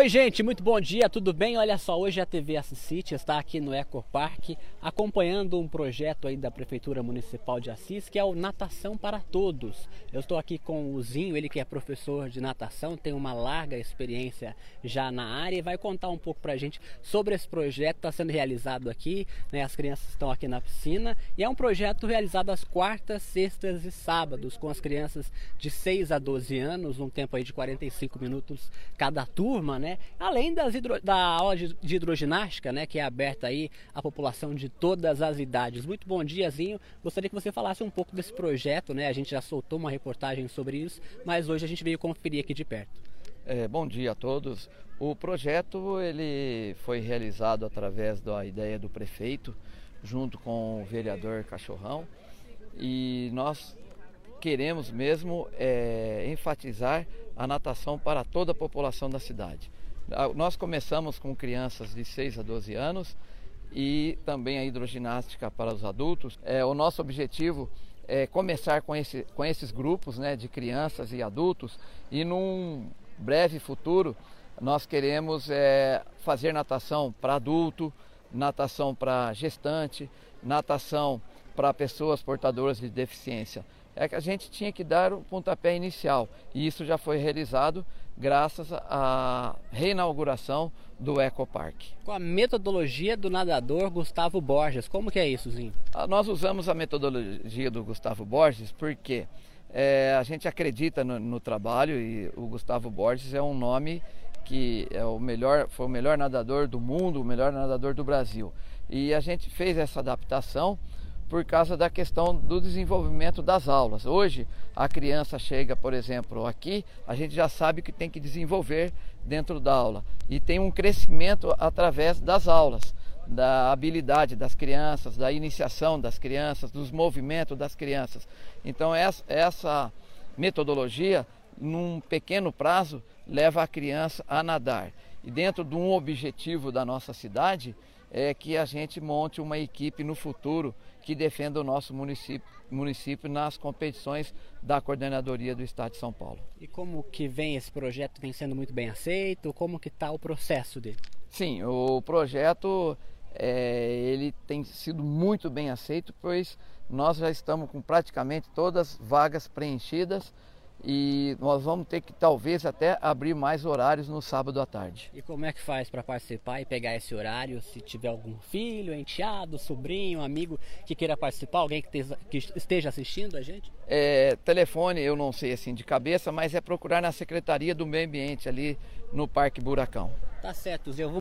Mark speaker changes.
Speaker 1: Oi gente, muito bom dia, tudo bem? Olha só, hoje a TV Assisite está aqui no Eco Park acompanhando um projeto aí da Prefeitura Municipal de Assis que é o Natação para Todos. Eu estou aqui com o Zinho, ele que é professor de natação, tem uma larga experiência já na área e vai contar um pouco pra gente sobre esse projeto que está sendo realizado aqui, né? As crianças estão aqui na piscina e é um projeto realizado às quartas, sextas e sábados com as crianças de 6 a 12 anos, um tempo aí de 45 minutos cada turma, né? Além das hidro... da aula de hidroginástica, né? Que é aberta aí à população de todas as idades. Muito bom diazinho. Gostaria que você falasse um pouco desse projeto, né? A gente já soltou uma reportagem sobre isso, mas hoje a gente veio conferir aqui de perto.
Speaker 2: É, bom dia a todos. O projeto ele foi realizado através da ideia do prefeito, junto com o vereador Cachorrão, e nós queremos mesmo é, enfatizar a natação para toda a população da cidade. Ah, nós começamos com crianças de 6 a 12 anos e também a hidroginástica para os adultos. É, o nosso objetivo é começar com, esse, com esses grupos né, de crianças e adultos e num breve futuro nós queremos é, fazer natação para adulto, natação para gestante, natação para pessoas portadoras de deficiência é que a gente tinha que dar o pontapé inicial. E isso já foi realizado graças à reinauguração do Ecopark.
Speaker 1: Com a metodologia do nadador Gustavo Borges, como que é isso, Zinho?
Speaker 2: Ah, nós usamos a metodologia do Gustavo Borges porque é, a gente acredita no, no, trabalho e o Gustavo Borges é um nome que é o melhor, foi o melhor nadador do mundo, o melhor nadador do Brasil. E a gente fez essa adaptação por causa da questão do desenvolvimento das aulas. Hoje, a criança chega, por exemplo, aqui, a gente já sabe que tem que desenvolver dentro da aula e tem um crescimento através das aulas, da habilidade das crianças, da iniciação das crianças, dos movimentos das crianças. Então, essa metodologia, num pequeno prazo, leva a criança a nadar. E dentro de um objetivo da nossa cidade, é que a gente monte uma equipe no futuro que defenda o nosso município, município nas competições da coordenadoria do Estado de São Paulo.
Speaker 1: E como que vem esse projeto? Vem sendo muito bem aceito? Como que está o processo dele?
Speaker 2: Sim, o projeto é, ele tem sido muito bem aceito, pois nós já estamos com praticamente todas as vagas preenchidas e nós vamos ter que talvez até abrir mais horários no sábado à tarde.
Speaker 1: E como é que faz para participar e pegar esse horário? Se tiver algum filho, enteado, sobrinho, amigo que queira participar, alguém que, esteja assistindo a gente?
Speaker 2: É, telefone eu não sei assim de cabeça, mas é procurar na Secretaria do Meio Ambiente ali no Parque Buracão.
Speaker 1: Tá certo, Zé. Eu vou